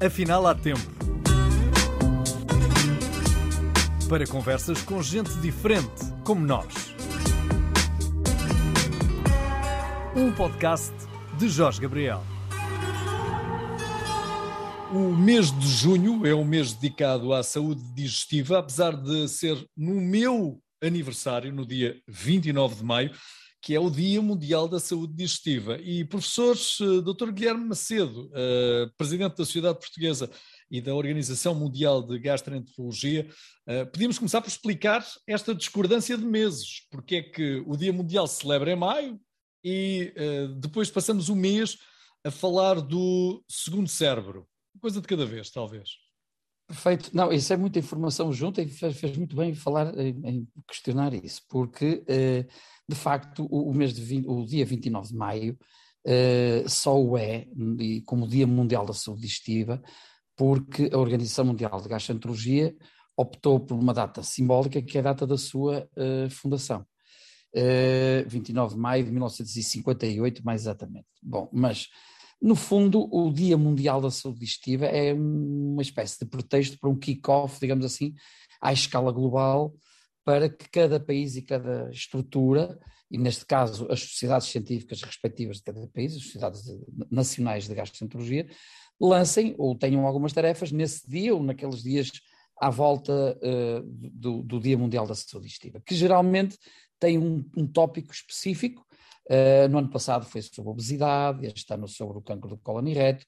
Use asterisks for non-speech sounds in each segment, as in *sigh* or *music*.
Afinal, há tempo. Para conversas com gente diferente, como nós. Um podcast de Jorge Gabriel. O mês de junho é um mês dedicado à saúde digestiva, apesar de ser no meu aniversário, no dia 29 de maio, que é o Dia Mundial da Saúde Digestiva. E professores, eh, Dr. Guilherme Macedo, uh, presidente da Sociedade Portuguesa e da Organização Mundial de Gastroenterologia, uh, podíamos começar por explicar esta discordância de meses. Porque é que o Dia Mundial se celebra em maio e depois passamos o mês a falar do segundo cérebro. Coisa de cada vez, talvez. Perfeito. Não, isso é muita informação junta e fez, fez muito bem falar em, em questionar isso, porque de facto, o, o mês de 20, o dia 29 de maio uh, só o é como Dia Mundial da Saúde Digestiva, porque a Organização Mundial de Gastroenterologia optou por uma data simbólica que é a data da sua uh, fundação. Uh, 29 de maio de 1958, mais exatamente. Bom, mas no fundo, o Dia Mundial da Saúde Digestiva é uma espécie de pretexto para um kick-off, digamos assim, à escala global, para que cada país e cada estrutura, e neste caso as sociedades científicas respectivas de cada país, as sociedades de, nacionais de gastroenterologia, lancem ou tenham algumas tarefas nesse dia ou naqueles dias à volta uh, do, do, Dia Mundial da Saúde Digestiva, que geralmente tem um, um tópico específico. Uh, no ano passado foi sobre obesidade, este ano sobre o cancro do cólon e reto,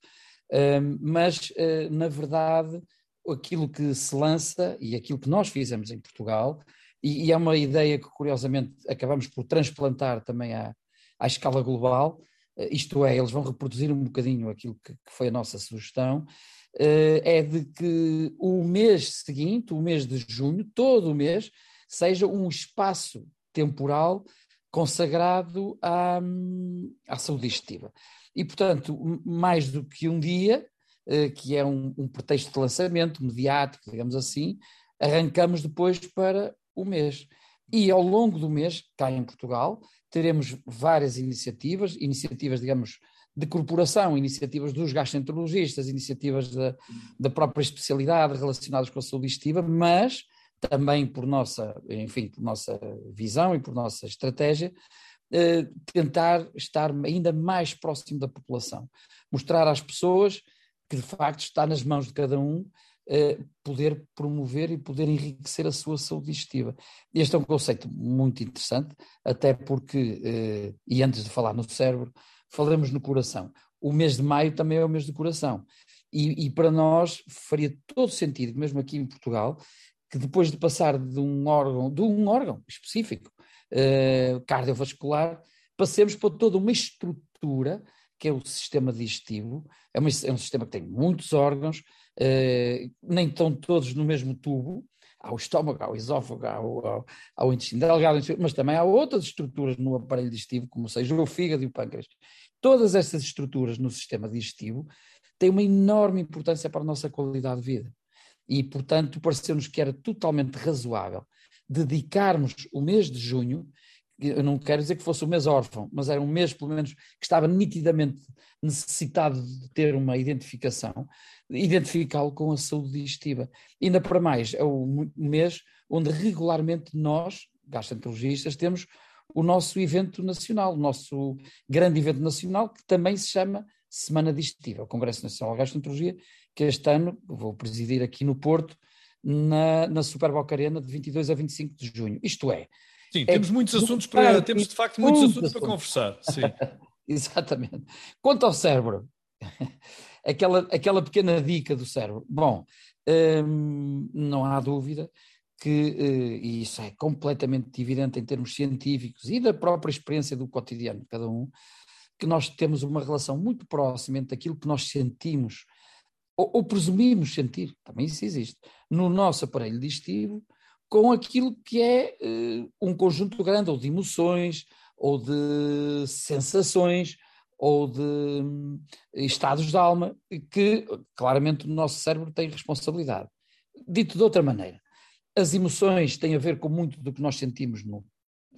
uh, mas na verdade aquilo que se lança e aquilo que nós fizemos em Portugal e, e, é uma ideia que, curiosamente, acabamos por transplantar também à, à escala global, eh, isto é, eles vão reproduzir um bocadinho aquilo que, que foi a nossa sugestão, eh, é de que o mês seguinte, o mês de junho, todo o mês, seja um espaço temporal consagrado à, à saúde digestiva. E, portanto, mais do que um dia, eh, que é um, um pretexto de lançamento mediático, digamos assim, arrancamos depois para o mês. E ao longo do mês, cá em Portugal, teremos várias iniciativas, iniciativas, digamos, de corporação, iniciativas dos gastroenterologistas, iniciativas da, da própria especialidade relacionadas com a saúde digestiva, mas também por nossa, enfim, por nossa visão e por nossa estratégia, eh, tentar estar ainda mais próximo da população, mostrar às pessoas que de facto está nas mãos de cada um poder promover e poder enriquecer a sua saúde digestiva. Este é um conceito muito interessante, até porque, eh, e antes de falar no cérebro, falamos no coração. O mês de maio também é o mês do coração. E, e, para nós faria todo sentido, mesmo aqui em Portugal, que depois de passar de um órgão, de um órgão específico, eh, cardiovascular, passemos para toda uma estrutura que é o sistema digestivo. É, uma, é um sistema que tem muitos órgãos, eh, nem estão todos no mesmo tubo, há o estômago, há o esófago, há o, há, há o intestino delgado, mas também há outras estruturas no aparelho digestivo, como seja o fígado e o pâncreas. Todas essas estruturas no sistema digestivo têm uma enorme importância para a nossa qualidade de vida. E, portanto, pareceu-nos que era totalmente razoável dedicarmos o mês de junho eu não quero dizer que fosse um mês órfão, mas era um mês, pelo menos, que estava nitidamente necessitado de ter uma identificação, identificá-lo com a saúde digestiva. Ainda para mais, é o mês onde regularmente nós, gastroenterologistas, temos o nosso evento nacional, o nosso grande evento nacional, que também se chama Semana Digestiva, o Congresso Nacional de Gastroenterologia, que este ano vou presidir aqui no Porto, na, na Super Boca Arena, de 22 a 25 de junho. Isto é, Sim, é temos muitos assuntos para. Temos de facto muitos assuntos para conversar. Sim. *laughs* Exatamente. Quanto ao cérebro, *laughs* aquela, aquela pequena dica do cérebro. Bom, hum, não há dúvida que, eh, e isso é completamente evidente em termos científicos e da própria experiência do cotidiano de cada um, que nós temos uma relação muito próxima entre aquilo que nós sentimos ou, ou presumimos sentir, também isso existe, no nosso aparelho digestivo com aquilo que é uh, um conjunto grande, ou de emoções, ou de sensações, ou de um, estados de alma, que claramente o nosso cérebro tem responsabilidade. Dito de outra maneira, as emoções têm a ver com muito do que nós sentimos no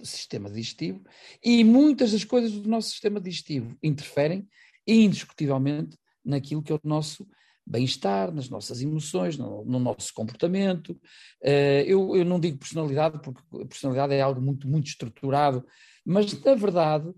sistema digestivo e muitas das coisas do nosso sistema digestivo interferem indiscutivelmente naquilo que é o nosso bem-estar, nas nossas emoções, no, no nosso comportamento. Uh, eu, eu, não digo personalidade, porque a personalidade é algo muito, muito estruturado, mas na verdade,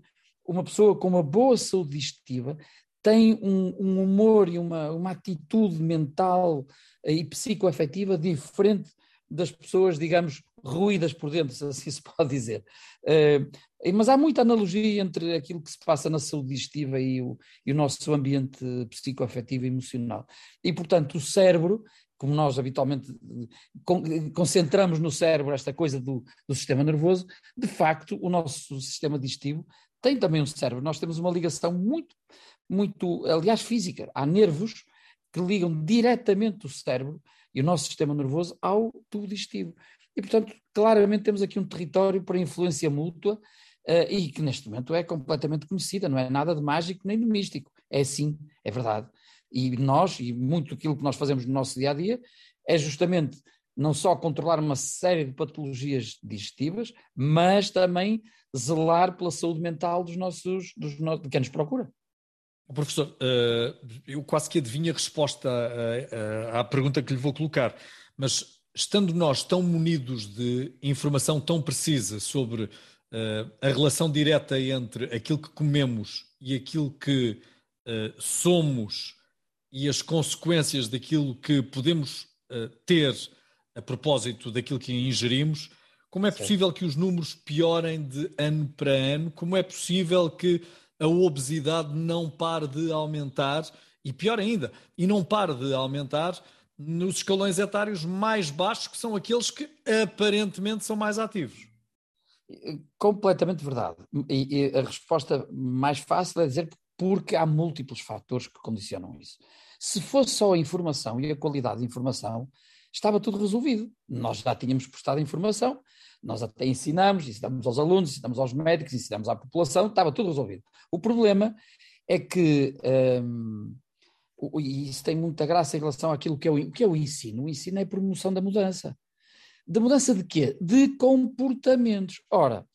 uma pessoa com uma boa saúde digestiva tem um, um humor e uma, uma atitude mental e psicoafetiva diferente das pessoas, digamos, ruídas por dentro, se assim se pode dizer. Uh, mas há muita analogia entre aquilo que se passa na saúde digestiva e o, e o nosso ambiente psicoafetivo e emocional. E, portanto, o cérebro, como nós habitualmente concentramos no cérebro esta coisa do, do sistema nervoso, de facto, o nosso sistema digestivo tem também um cérebro. Nós temos uma ligação muito, muito, aliás, física. Há nervos que ligam diretamente o cérebro e o nosso sistema nervoso ao tubo digestivo. E, portanto, claramente temos aqui um território para influência mútua uh, e que neste momento é completamente conhecida, não é nada de mágico nem de místico. É sim, é verdade. E nós, e muito aquilo que nós fazemos no nosso dia a dia, é justamente não só controlar uma série de patologias digestivas, mas também zelar pela saúde mental dos nossos, dos no... de quem nos procura. Professor, eh, eu quase que adivinho a resposta à pergunta que lhe vou colocar, mas estando nós tão munidos de informação tão precisa sobre a relação direta entre aquilo que comemos e aquilo que somos e as consequências daquilo que podemos ter a propósito daquilo que ingerimos, como é possível que os números piorem de ano para ano? Como é possível que a obesidade não pare de aumentar? E pior ainda, e não pare de aumentar nos escalões etários mais baixos, que são aqueles que aparentemente são mais ativos. Completamente verdade. E, a resposta mais fácil é dizer porque há múltiplos fatores que condicionam isso. Se fosse só a informação e a qualidade de informação, estava tudo resolvido. Nós já tínhamos prestado informação, nós até ensinamos, ensinamos aos alunos, ensinamos aos médicos, ensinamos à população, estava tudo resolvido. O problema é que hum, e isso tem muita graça em relação àquilo que é, o, que é o ensino. O ensino é a promoção da mudança. Da mudança de quê? De comportamentos. Ora,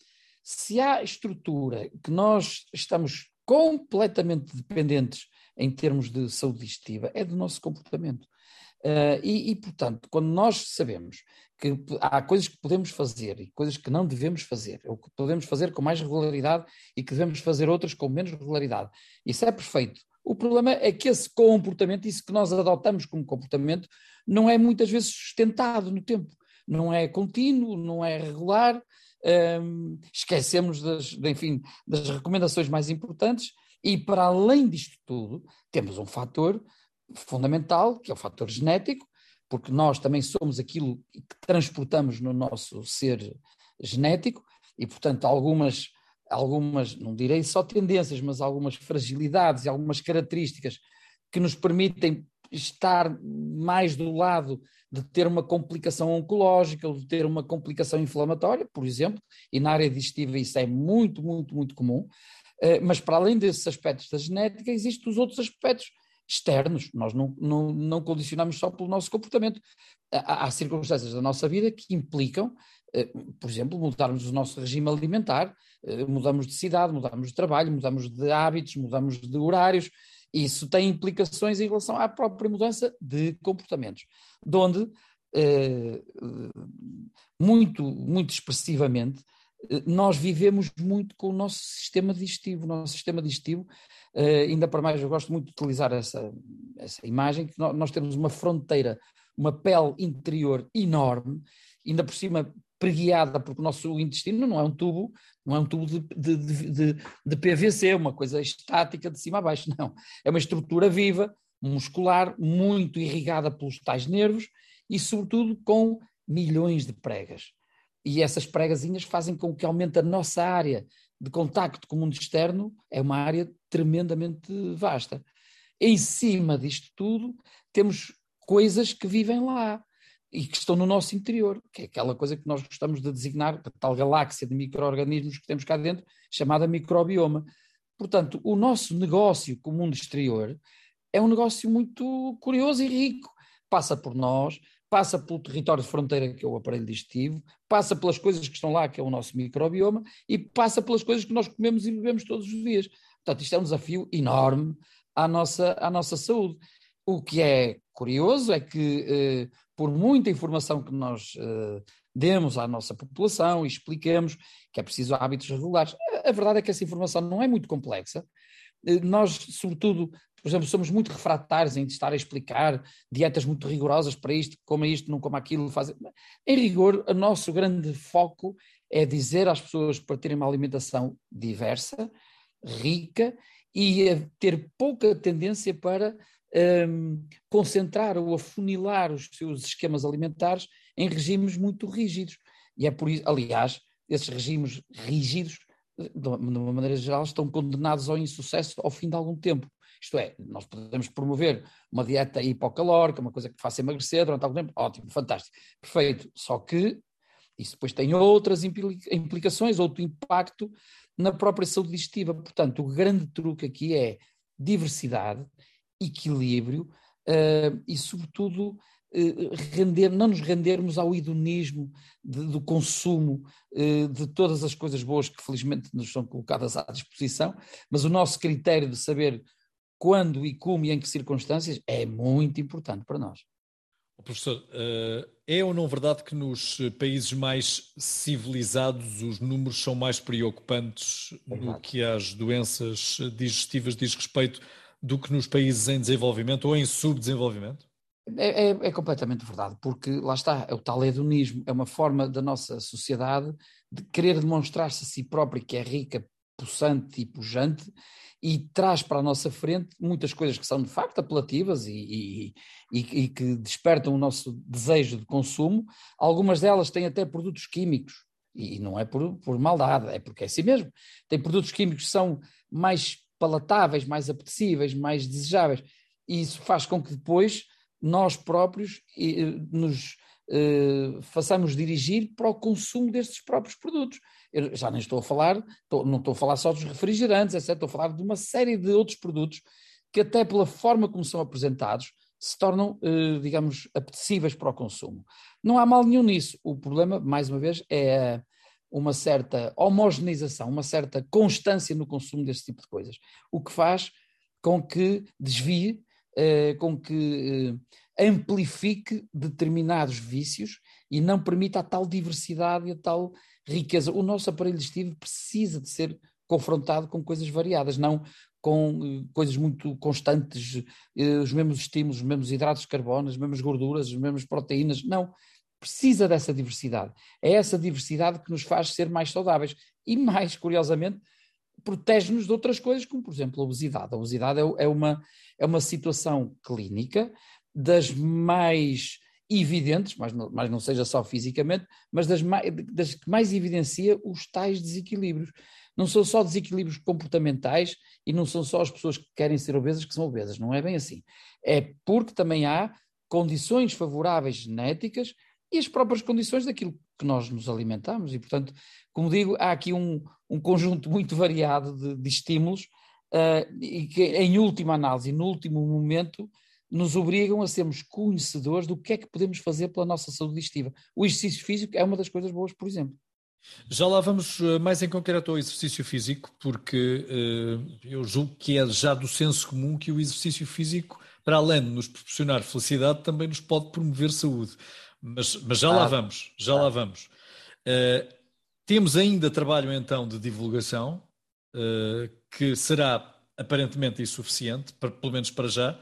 se há estrutura que nós estamos completamente dependentes em termos de saúde digestiva, é do nosso comportamento. Uh, e, e, portanto, quando nós sabemos que há coisas que podemos fazer e coisas que não devemos fazer, ou que podemos fazer com mais regularidade e que devemos fazer outras com menos regularidade, isso é perfeito. O problema é que esse comportamento, isso que nós adotamos como comportamento, não é muitas vezes sustentado no tempo, não é contínuo, não é regular. Um, esquecemos das, enfim, das recomendações mais importantes e, para além disto tudo, temos um fator fundamental, que é o fator genético, porque nós também somos aquilo que transportamos no nosso ser genético e, portanto, algumas algumas, não direi só tendências, mas algumas fragilidades e algumas características que nos permitem estar mais do lado de ter uma complicação oncológica ou de ter uma complicação inflamatória, por exemplo, e na área digestiva isso é muito, muito, muito comum. Eh, mas para além desses aspectos da genética, existem os outros aspectos externos. Nós não, não, não condicionamos só pelo nosso comportamento. Há, há circunstâncias da nossa vida que implicam, eh, por exemplo, mudarmos o nosso regime alimentar, eh, mudamos de cidade, mudamos de trabalho, mudamos de hábitos, mudamos de horários. Isso tem implicações em relação à própria mudança de comportamentos, de onde, eh, muito, muito expressivamente, nós vivemos muito com o nosso sistema digestivo. O nosso sistema digestivo, ainda para mais, eu gosto muito de utilizar essa, essa imagem, que nós temos uma fronteira, uma pele interior enorme, ainda por cima preguiada, porque o nosso intestino não é um tubo, não é um tubo de, de, de, de, PVC, uma coisa estática de cima a baixo, *laughs* não. É uma estrutura viva, muscular, muito irrigada pelos tais nervos e, sobretudo, com milhões de pregas. E essas pregazinhas fazem com que aumente a nossa área de contacto com o mundo externo, é uma área tremendamente vasta. Em cima disto tudo, temos coisas que vivem lá e que estão no nosso interior, que é aquela coisa que nós gostamos de designar, a tal galáxia de micro-organismos que temos cá dentro, chamada microbioma. Portanto, o nosso negócio com o mundo exterior é um negócio muito curioso e rico. Passa por nós, passa pelo território de fronteira, que é o aparelho digestivo, passa pelas coisas que estão lá, que é o nosso microbioma, e passa pelas coisas que nós comemos e bebemos todos os dias. Portanto, isto é um desafio enorme à nossa, à nossa saúde. O que é curioso é que, por muita informação que nós demos à nossa população e expliquemos que é preciso hábitos regulares, a verdade é que essa informação não é muito complexa. Nós, sobretudo, por exemplo, somos muito refratários em estar a explicar dietas muito rigorosas para isto, coma isto, não coma aquilo, faz... Em rigor, o nosso grande foco é dizer às pessoas para terem uma alimentação diversa, rica e ter pouca tendência para um, concentrar ou afunilar os seus esquemas alimentares em regimes muito rígidos. E é por isso, aliás, esses regimes rígidos, de uma maneira geral, estão condenados ao insucesso ao fim de algum tempo. Isto é, nós podemos promover uma dieta hipocalórica, uma coisa que faça emagrecer durante algum tempo, ótimo, fantástico, perfeito. Só que isso depois tem outras implicações, outro impacto na própria saúde digestiva. Portanto, o grande truque aqui é diversidade, equilíbrio uh, e, sobretudo, uh, render, não nos rendermos ao hedonismo de, do consumo uh, de todas as coisas boas que felizmente nos são colocadas à disposição, mas o nosso critério de saber quando e como e em que circunstâncias é muito importante para nós. Professor, é ou não verdade que nos países mais civilizados os números são mais preocupantes no que às doenças digestivas diz respeito do que nos países em desenvolvimento ou em subdesenvolvimento? É, é, é, completamente verdade, porque lá está, é o tal hedonismo, é uma forma da nossa sociedade de querer demonstrar-se a si própria que é rica, possante e pujante e traz para a nossa frente muitas coisas que são de facto apelativas e, e, e, que despertam o nosso desejo de consumo. Algumas delas têm até produtos químicos, e não é por, por maldade, é porque é assim mesmo. Tem produtos químicos que são mais palatáveis, mais apetecíveis, mais desejáveis. E isso faz com que depois nós próprios nos eh, façamos dirigir para o consumo destes próprios produtos. Eu já nem estou a falar, estou, não estou a falar só dos refrigerantes, etc. Estou a falar de uma série de outros produtos que até pela forma como são apresentados se tornam, eh, digamos, apetecíveis para o consumo. Não há mal nenhum nisso. O problema, mais uma vez, é uma certa homogeneização, uma certa constância no consumo deste tipo de coisas, o que faz com que desvie, eh, com que eh, amplifique determinados vícios e não permita a tal diversidade e a tal riqueza. O nosso aparelho digestivo precisa de ser confrontado com coisas variadas, não com eh, coisas muito constantes, os mesmos estímulos, os mesmos hidratos de carbono, as mesmas gorduras, as mesmas proteínas, não precisa dessa diversidade. É essa diversidade que nos faz ser mais saudáveis e, mais curiosamente, protege-nos de outras coisas, como, por exemplo, a obesidade. A obesidade é, é, uma, é uma situação clínica das mais evidentes, mas não, mas não seja só fisicamente, mas das, das que mais evidencia os tais desequilíbrios. Não são só desequilíbrios comportamentais e não são só as pessoas que querem ser obesas que são obesas, não é bem assim. É porque também há condições favoráveis genéticas e as próprias condições daquilo que nós nos alimentamos. E, portanto, como digo, há aqui um, um conjunto muito variado de, de estímulos uh, e que, em última análise, no último momento, nos obrigam a sermos conhecedores do que é que podemos fazer pela nossa saúde digestiva. O exercício físico é uma das coisas boas, por exemplo. Já lá vamos eh, mais em concreto ao exercício físico, porque uh, eu julgo que é já do senso comum que o exercício físico, para além de nos proporcionar felicidade, também nos pode promover saúde. Mas, mas já ah, lá vamos, já ah. lá vamos. Uh, temos ainda trabalho então de divulgação, uh, que será aparentemente insuficiente, para, pelo menos para já,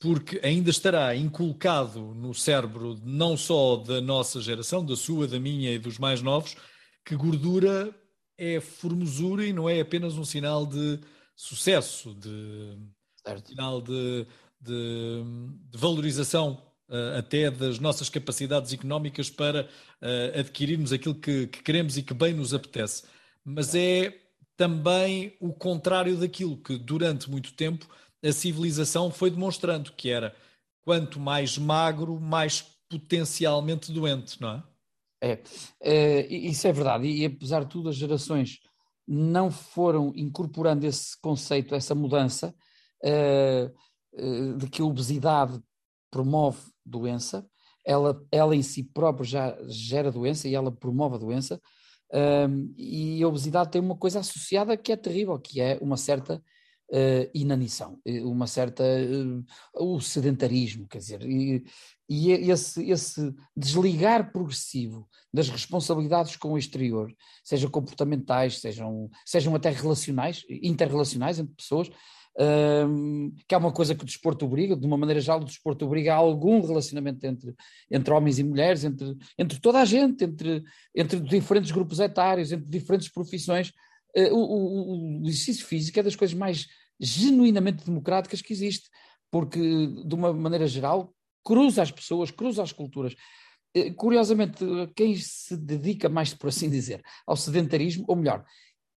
porque ainda estará inculcado no cérebro não só da nossa geração, da sua, da minha e dos mais novos, que gordura é formosura e não é apenas um sinal de sucesso, de certo. sinal de, de, de valorização uh, até das nossas capacidades económicas para uh, adquirirmos aquilo que, que, queremos e que bem nos apetece. Mas é também o contrário daquilo que durante muito tempo a civilização foi demonstrando, que era quanto mais magro, mais potencialmente doente, não é? É, é isso é verdade, e apesar de tudo, as gerações não foram incorporando esse conceito, essa mudança, uh, de que a obesidade promove doença, ela, ela em si própria já gera doença e ela promove a doença, e a obesidade tem uma coisa associada que é terrível, que é uma certa uh, inanição, uma certa uh, o sedentarismo, quer dizer, e, e esse, esse desligar progressivo das responsabilidades com o exterior, sejam comportamentais, sejam, sejam até relacionais, interrelacionais entre pessoas, um, que é uma coisa que o desporto obriga, de uma maneira geral, o desporto obriga a algum relacionamento entre, entre homens e mulheres, entre, entre toda a gente, entre, entre diferentes grupos etários, entre diferentes profissões. Uh, o, o, o, exercício físico é das coisas mais genuinamente democráticas que existe, porque, de uma maneira geral, cruza as pessoas, cruza as culturas. Uh, curiosamente, quem se dedica mais, por assim dizer, ao sedentarismo, ou melhor,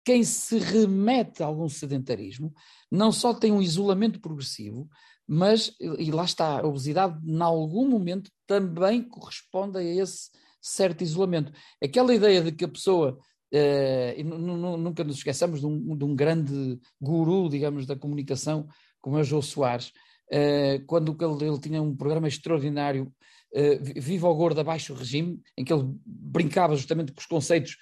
quem se remete a algum sedentarismo não só tem um isolamento progressivo, mas, e lá está, a obesidade, em algum momento, também corresponde a esse certo isolamento. Aquela ideia de que a pessoa, eh, e nunca nos esqueçamos de um, de um, grande guru, digamos, da comunicação, como é João Soares, eh, quando ele, ele, tinha um programa extraordinário, eh, Viva o Gordo Abaixo Regime, em que ele brincava justamente com os conceitos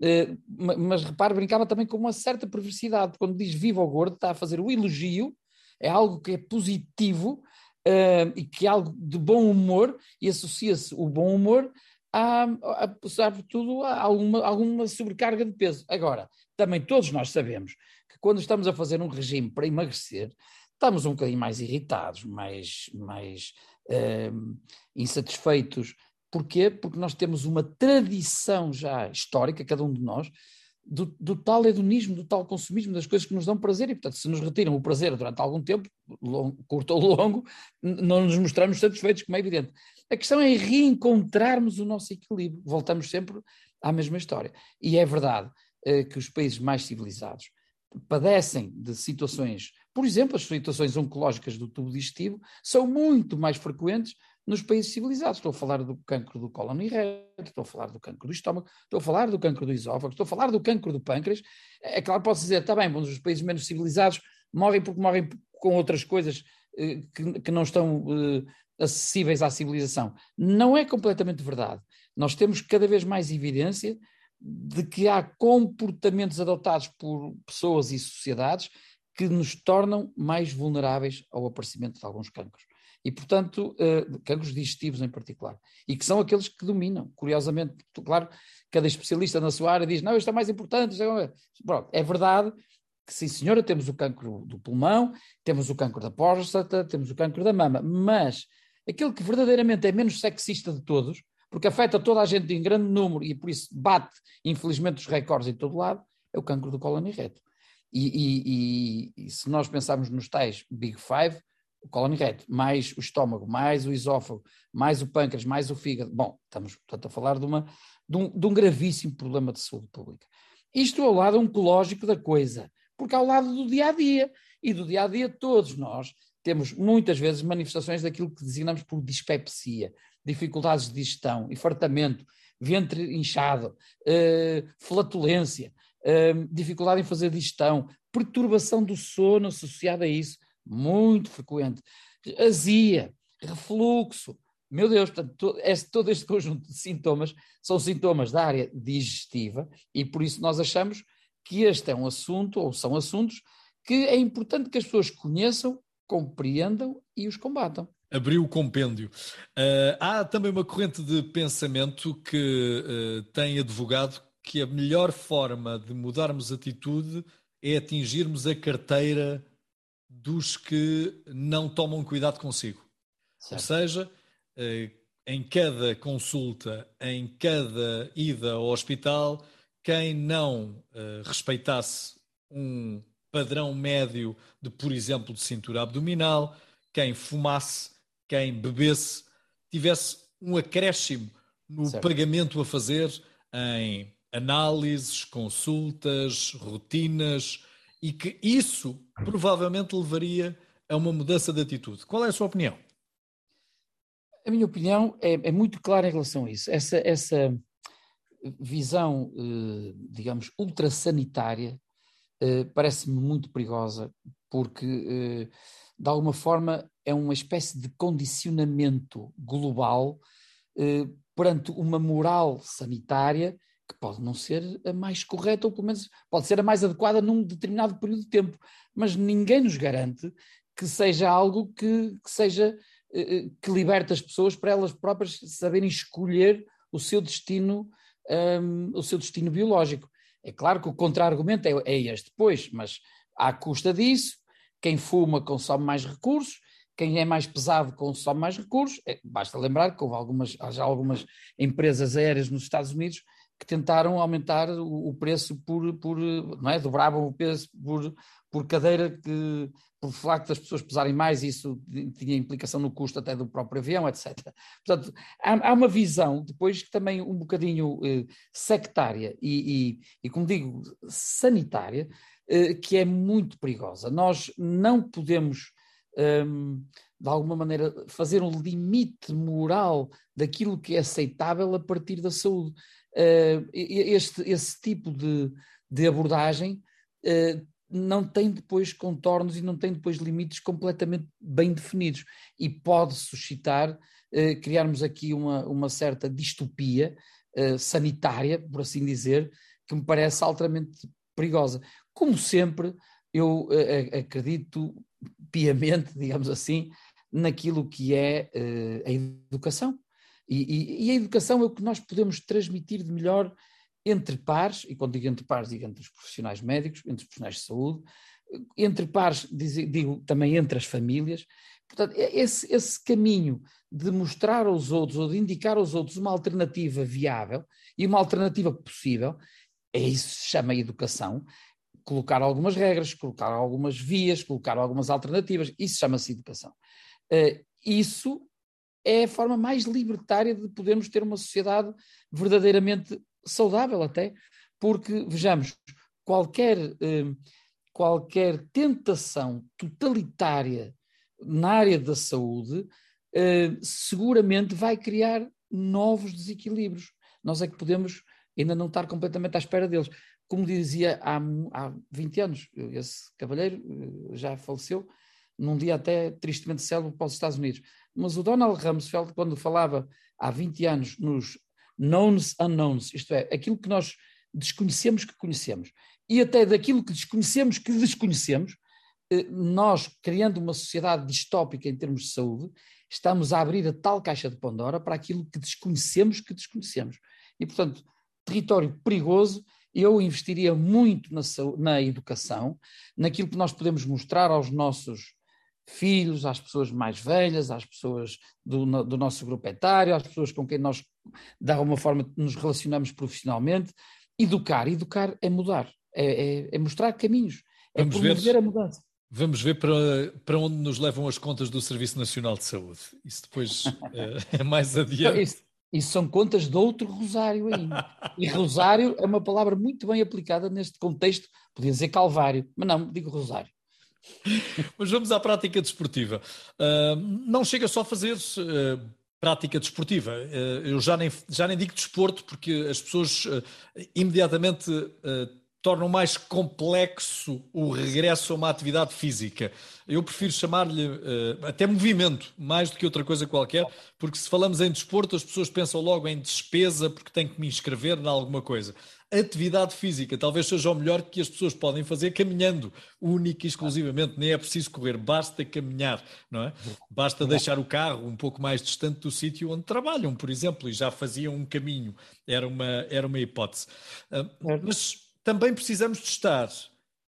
eh, mas repare, brincava também com uma certa perversidade. Quando diz viva o gordo, está a fazer o elogio, é algo que é positivo uh, e que é algo de bom humor, e associa-se o bom humor a, a, sobretudo, alguma, alguma sobrecarga de peso. Agora, também todos nós sabemos que quando estamos a fazer um regime para emagrecer, estamos um bocadinho mais irritados, mais, mais uh, insatisfeitos Porquê? Porque nós temos uma tradição já histórica, cada um de nós, do, do, tal hedonismo, do tal consumismo das coisas que nos dão prazer e, portanto, se nos retiram o prazer durante algum tempo, longo, curto ou longo, não nos mostramos satisfeitos, como é evidente. A questão é reencontrarmos o nosso equilíbrio. Voltamos sempre à mesma história. E é verdade eh, que os países mais civilizados padecem de situações, por exemplo, as situações oncológicas do tubo digestivo são muito mais frequentes nos países civilizados. Estou a falar do cancro do cólon e reto, estou a falar do cancro do estômago, estou a falar do cancro do esófago, estou a falar do cancro do pâncreas. É claro, posso dizer, está bem, bom, os países menos civilizados morrem porque morrem com outras coisas eh, que, que, não estão eh, acessíveis à civilização. Não é completamente verdade. Nós temos cada vez mais evidência de que há comportamentos adotados por pessoas e sociedades que nos tornam mais vulneráveis ao aparecimento de alguns cancros e, portanto, uh, cancros digestivos em particular, e que são aqueles que dominam. Curiosamente, claro, cada especialista na sua área diz: não, isto é mais importante. É... Pronto, é verdade que, sim, senhora, temos o cancro do pulmão, temos o cancro da próstata, temos o cancro da mama, mas aquele que verdadeiramente é menos sexista de todos, porque afeta toda a gente em grande número e por isso bate, infelizmente, os recordes em todo lado, é o cancro do cólon reto. E, e, e, e, se nós pensarmos nos tais Big Five, o cólon reto, mais o estômago, mais o esófago, mais o pâncreas, mais o fígado. Bom, estamos, portanto, a falar de, uma, de, um, de um gravíssimo problema de saúde pública. Isto ao lado oncológico da coisa, porque ao lado do dia a dia. E do dia a dia, todos nós temos muitas vezes manifestações daquilo que designamos por dispepsia, dificuldades de digestão, enfartamento, ventre inchado, uh, flatulência, uh, dificuldade em fazer digestão, perturbação do sono associada a isso muito frequente, azia, refluxo, meu Deus, portanto, todo este, todo este conjunto de sintomas são sintomas da área digestiva e por isso nós achamos que este é um assunto, ou são assuntos, que é importante que as pessoas conheçam, compreendam e os combatam. Abriu o compêndio. Uh, há também uma corrente de pensamento que uh, tem advogado que a melhor forma de mudarmos atitude é atingirmos a carteira dos que não tomam cuidado consigo. Certo. Ou seja, eh, em cada consulta, em cada ida ao hospital, quem não respeitasse um padrão médio de, por exemplo, de cintura abdominal, quem fumasse, quem bebesse, tivesse um acréscimo no certo. pagamento a fazer em análises, consultas, rotinas, e que isso provavelmente levaria a uma mudança de atitude. Qual é a sua opinião? A minha opinião é, é muito clara em relação a isso. Essa, essa visão, eh, digamos, ultrassanitária eh, parece-me muito perigosa, porque, eh, de alguma forma, é uma espécie de condicionamento global perante uma moral sanitária que pode não ser a mais correta, ou pelo menos pode ser a mais adequada num determinado período de tempo, mas ninguém nos garante que seja algo que, que seja eh, eh, que liberte as pessoas para elas próprias saberem escolher o seu destino, um, o seu destino biológico. É claro que o contra-argumento é, é este, pois, mas à custa disso, quem fuma consome mais recursos, quem é mais pesado consome mais recursos. É, basta lembrar que houve algumas, já algumas empresas aéreas nos Estados Unidos que tentaram aumentar o, o preço por, por, não é? dobravam o preço por, por cadeira, que, por facto das pessoas pesarem mais, isso tinha implicação no custo até do próprio avião, etc. Portanto, há, há uma visão, depois também um bocadinho eh, sectária e, e, e, como digo, sanitária, eh, que é muito perigosa. Nós não podemos. Um, de alguma maneira, fazer um limite moral daquilo que é aceitável a partir da saúde. Uh, este, esse tipo de, de abordagem uh, não tem depois contornos e não tem depois limites completamente bem definidos e pode suscitar, uh, criarmos aqui uma, uma certa distopia sanitária, por assim dizer, que me parece altamente perigosa. Como sempre, eu acredito piamente, *laughs* digamos assim, naquilo que é a educação. E, e, e, a educação é o que nós podemos transmitir de melhor entre pares, e quando digo entre pares, digo entre os profissionais médicos, entre os profissionais de saúde, entre pares, digo, digo também entre as famílias. Portanto, é esse, esse caminho de mostrar aos outros ou de indicar aos outros uma alternativa viável e uma alternativa possível, é isso que se chama educação, colocar algumas regras, colocar algumas vias, colocar algumas alternativas, isso chama-se educação. Uh, isso é a forma mais libertária de podermos ter uma sociedade verdadeiramente saudável até, porque, vejamos, qualquer, uh, qualquer tentação totalitária na área da saúde uh, seguramente vai criar novos desequilíbrios. Nós é que podemos ainda não estar completamente à espera deles. Como dizia há, há 20 anos, esse cavalheiro já faleceu, num dia até tristemente célebre para os Estados Unidos. Mas o Donald Rumsfeld, quando falava há 20 anos nos knowns unknowns, isto é, aquilo que nós desconhecemos que conhecemos, e até daquilo que desconhecemos que desconhecemos, eh, nós, criando uma sociedade distópica em termos de saúde, estamos a abrir a tal caixa de Pandora para aquilo que desconhecemos que desconhecemos. E, portanto, território perigoso eu investiria muito na, na, educação, naquilo que nós podemos mostrar aos nossos filhos, às pessoas mais velhas, às pessoas do, do, nosso grupo etário, às pessoas com quem nós, de alguma forma, nos relacionamos profissionalmente. Educar, educar é mudar, é, é, é mostrar caminhos, é Vamos promover ver, a mudança. Vamos ver para, para onde nos levam as contas do Serviço Nacional de Saúde. Isso depois é, *laughs* é mais adiante. Isso, isso são contas de outro rosário ainda. E rosário é uma palavra muito bem aplicada neste contexto. Podia dizer calvário, mas não, digo rosário. *laughs* Mas vamos à prática desportiva. Uh, não chega só a fazer uh, prática desportiva. Uh, eu já nem, já nem digo desporto, porque as pessoas imediatamente tornam mais complexo o regresso a uma atividade física. Eu prefiro chamar-lhe uh, até movimento, mais do que outra coisa qualquer, porque se falamos em desporto, as pessoas pensam logo em despesa, porque têm que me inscrever em alguma coisa. Atividade física talvez seja o melhor que as pessoas podem fazer caminhando, única e exclusivamente, nem é preciso correr, basta caminhar, não é? Basta deixar o carro um pouco mais distante do sítio onde trabalham, por exemplo, e já faziam um caminho, era uma, era uma hipótese. Uh, mas também precisamos de estar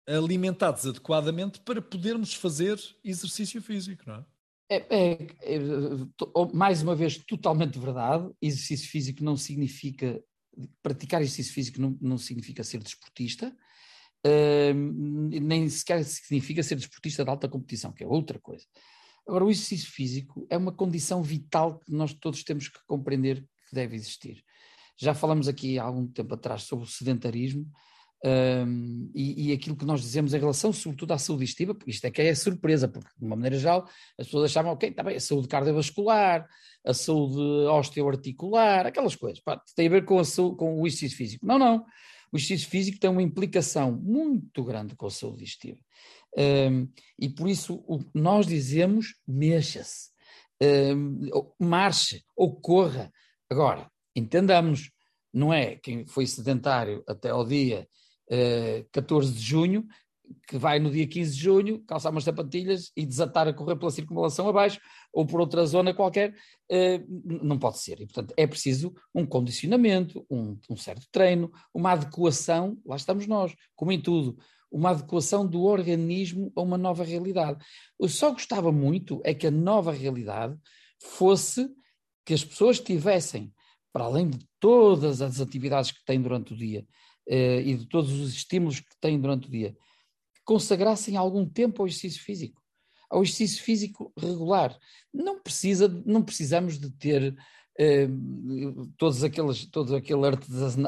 alimentados adequadamente para podermos fazer exercício físico, não é? É, é, é, mais uma vez, totalmente verdade. Exercício físico não significa. Praticar exercício físico não, não significa ser desportista, uh, nem sequer significa ser desportista de alta competição, que é outra coisa. Agora, o exercício físico é uma condição vital que nós todos temos que compreender que deve existir. Já falamos aqui há algum tempo atrás sobre o sedentarismo um, e, e, aquilo que nós dizemos em relação, sobretudo, à saúde digestiva, porque isto é que é surpresa, porque de uma maneira geral as pessoas achavam, ok, está bem, a saúde cardiovascular, a saúde osteoarticular, aquelas coisas, pá, tem a ver com, a saúde, com o exercício físico. Não, não. O exercício físico tem uma implicação muito grande com a saúde digestiva. Um, e por isso o, nós dizemos mexa-se, um, marche ou corra. Agora, entendamos, não é quem foi sedentário até ao dia uh, 14 de junho, que vai no dia 15 de junho calçar umas sapatilhas e desatar a correr pela circunvalação abaixo ou por outra zona qualquer, uh, não pode ser. E, portanto, é preciso um condicionamento, um, um, certo treino, uma adequação, lá estamos nós, como em tudo, uma adequação do organismo a uma nova realidade. Eu só gostava muito é que a nova realidade fosse que as pessoas tivessem, para além de todas as atividades que têm durante o dia e de todos os estímulos que têm durante o dia, consagrassem algum tempo ao exercício físico, ao exercício físico regular. Não precisa, não precisamos de ter eh, todos aqueles, todo aquele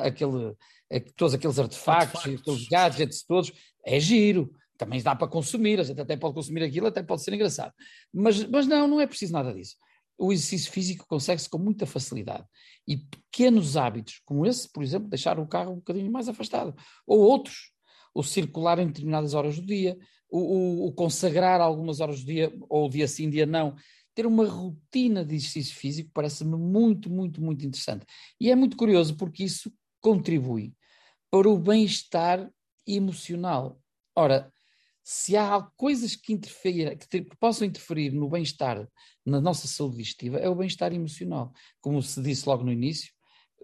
aquele, eh, todos aqueles artefactos, artefactos, aqueles gadgets todos, é giro. Também dá para consumir, a gente até pode consumir aquilo, até pode ser engraçado. Mas, mas não, não é preciso nada disso. O exercício físico consegue-se com muita facilidade. E pequenos hábitos, como esse, por exemplo, deixar o carro um bocadinho mais afastado, ou outros, o circular em determinadas horas do dia, o, o, o, consagrar algumas horas do dia, ou dia sim, dia não. Ter uma rotina de exercício físico parece-me muito, muito, muito interessante. E é muito curioso porque isso contribui para o bem-estar emocional. Ora, se há coisas que, que, que possam interferir no bem-estar, na nossa saúde digestiva, é o bem-estar emocional. Como se disse logo no início,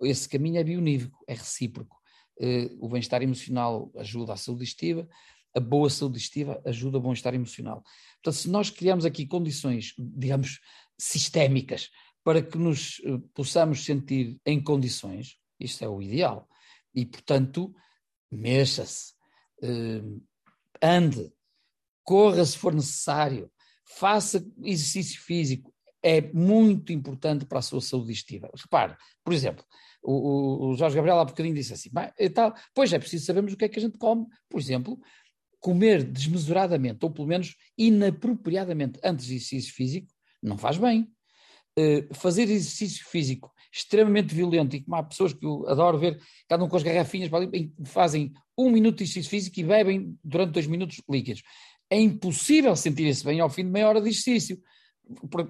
esse caminho é bionívoco, é recíproco. Uh, o bem-estar emocional ajuda a saúde digestiva, a boa saúde digestiva ajuda ao bem-estar emocional. Portanto, se nós criamos aqui condições, digamos, sistémicas, para que nos uh, possamos sentir em condições, isto é o ideal. E, portanto, mexa-se, uh, ande, corra se for necessário, faça exercício físico, é muito importante para a sua saúde digestiva. Repare, por exemplo, o, o, Jorge Gabriel há bocadinho disse assim, tal, pois é preciso sabermos o que é que a gente come, por exemplo, comer desmesuradamente, ou pelo menos inapropriadamente antes de exercício físico, não faz bem. Uh, fazer exercício físico extremamente violento, e como há pessoas que eu adoro ver, que andam com as garrafinhas para ali, fazem um minuto de exercício físico e bebem durante dois minutos líquidos. É impossível sentir-se bem ao fim de meia hora de exercício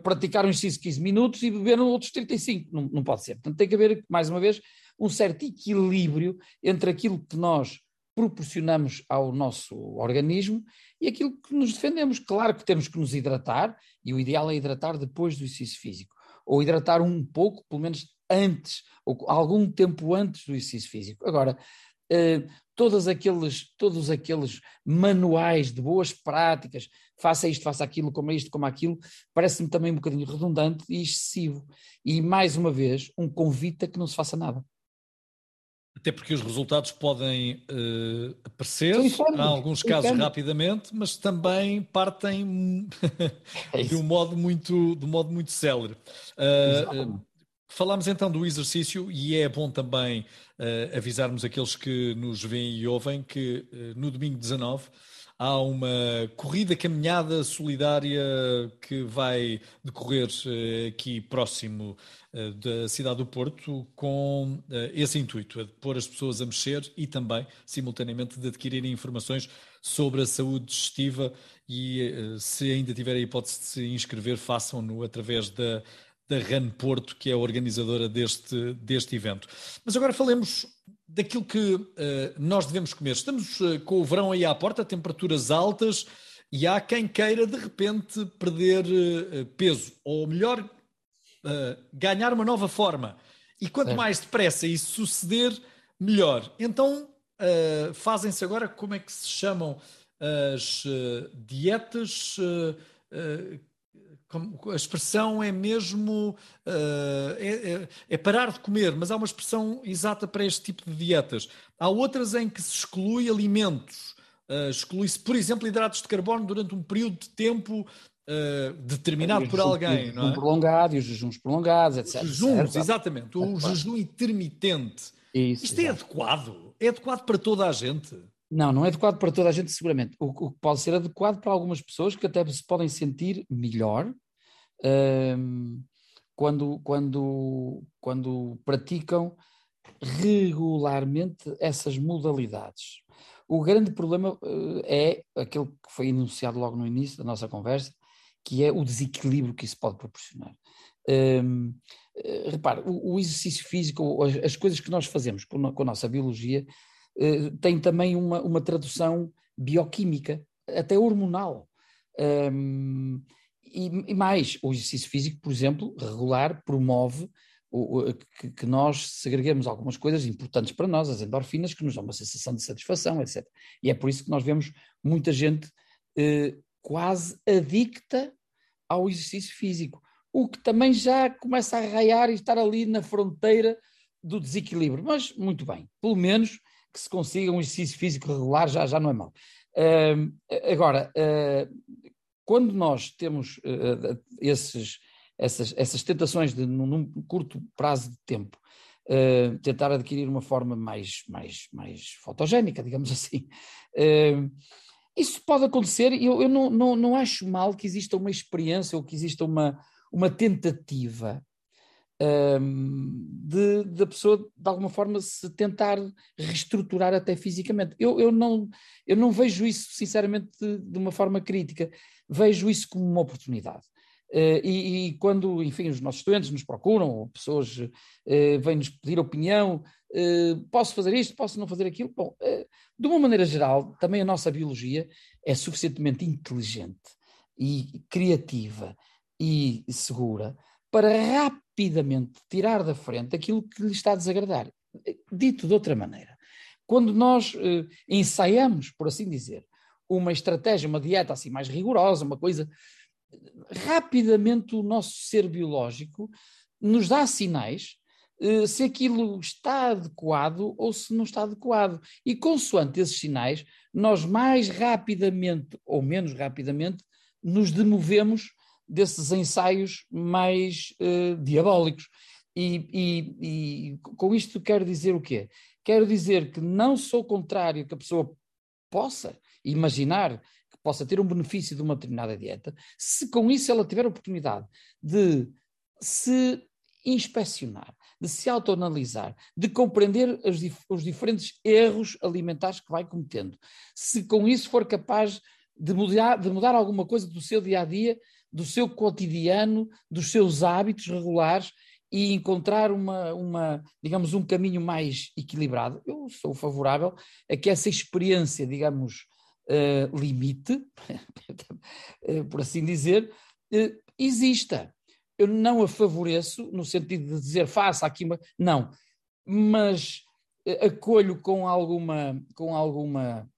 praticar um exercício de 15 minutos e beber outros 35. Não, não pode ser. Portanto, tem que haver, mais uma vez, um certo equilíbrio entre aquilo que nós proporcionamos ao nosso organismo e aquilo que nos defendemos. Claro que temos que nos hidratar, e o ideal é hidratar depois do exercício físico, ou hidratar um pouco, pelo menos antes, ou algum tempo antes do exercício físico. Agora, eh, todos aqueles, todos aqueles manuais de boas práticas, faça isto, faça aquilo, como isto, como aquilo, parece-me também um bocadinho redundante e excessivo. E, mais uma vez, um convite a que não se faça nada. Até porque os resultados podem uh, aparecer, em alguns casos rapidamente, mas também partem *laughs* é de um modo muito, de um modo muito célere. Uh, Falámos então do exercício e é bom também uh, avisarmos aqueles que nos veem e ouvem que uh, no domingo 19 há uma corrida caminhada solidária que vai decorrer uh, aqui próximo da cidade do Porto com esse intuito, de pôr as pessoas a mexer e também, simultaneamente, de adquirirem informações sobre a saúde digestiva e se ainda tiverem a hipótese de se inscrever, façam-no através da da RAN Porto, que é a organizadora deste, deste evento. Mas agora falemos daquilo que uh, nós devemos comer. Estamos uh, com o verão aí à porta, temperaturas altas, e há quem queira de repente perder uh, peso, ou melhor, ganhar uma nova forma. E quanto é. mais depressa isso suceder, melhor. Então fazem-se agora, como é que se chamam as dietas? A expressão é mesmo uh, é, é, parar de comer, mas há uma expressão exata para este tipo de dietas. Há outras em que se exclui alimentos, uh, exclui-se, por exemplo, hidratos de carbono durante um período de tempo uh, determinado por alguém. Não é? prolongado, e os jejuns prolongados, etc. Os jejuns, exatamente. O jejum intermitente. Isso, Isto é adequado? É adequado para toda a gente? Não, não é adequado para toda a gente, seguramente. O que pode ser adequado para algumas pessoas que até se podem sentir melhor um, quando, quando, quando praticam regularmente essas modalidades. O grande problema uh, é aquele que foi enunciado logo no início da nossa conversa, que é o desequilíbrio que isso pode proporcionar. Um, uh, repare, o, o, exercício físico, as, as, coisas que nós fazemos com, a nossa biologia, tem também uma, uma tradução bioquímica, até hormonal. Um, e, e, mais, o exercício físico, por exemplo, regular, promove o, o, que, que, nós segreguemos algumas coisas importantes para nós, as endorfinas, que nos dão uma sensação de satisfação, etc. E é por isso que nós vemos muita gente eh, quase adicta ao exercício físico, o que também já começa a raiar e estar ali na fronteira do desequilíbrio. Mas, muito bem, pelo menos que se consiga um exercício físico regular já, já não é mau. Uh, agora, uh, quando nós temos uh, esses, essas, essas tentações de, num, num curto prazo de tempo, tentar adquirir uma forma mais, mais, mais fotogénica, digamos *laughs* assim, isso pode acontecer e eu, eu não, não, não acho mal que exista uma experiência ou que exista uma, uma tentativa da pessoa de alguma forma se tentar reestruturar até fisicamente. Eu, eu, não, eu não vejo isso, sinceramente, de, de uma forma crítica, vejo isso como uma oportunidade. Uh, e, e, quando, enfim, os nossos estudantes nos procuram, pessoas uh, vêm-nos pedir opinião, uh, posso fazer isto, posso não fazer aquilo? Bom, de uma maneira geral, também a nossa biologia é suficientemente inteligente e criativa e segura para rapidamente tirar da frente aquilo que lhe está a desagradar. Dito de outra maneira, quando nós eh, ensaiamos, por assim dizer, uma estratégia, uma dieta assim mais rigorosa, uma coisa, rapidamente o nosso ser biológico nos dá sinais eh, se aquilo está adequado ou se não está adequado. E consoante esses sinais, nós mais rapidamente ou menos rapidamente nos demovemos desses ensaios mais uh, diabólicos. E, e, e, com isto quero dizer o quê? Quero dizer que não sou contrário que a pessoa possa imaginar que possa ter um benefício de uma determinada dieta, se com isso ela tiver a oportunidade de se inspecionar, de se autoanalisar, de compreender os, dif os diferentes erros alimentares que vai cometendo, se com isso for capaz de mudar, de mudar alguma coisa do seu dia a dia, do seu cotidiano, dos seus hábitos regulares e encontrar uma, uma, digamos, um caminho mais equilibrado. Eu sou favorável a que essa experiência, digamos, uh, limite, eh, *laughs* por assim dizer, uh, exista. Eu não a favoreço no sentido de dizer faça aqui uma. Não. Mas acolho com alguma, com alguma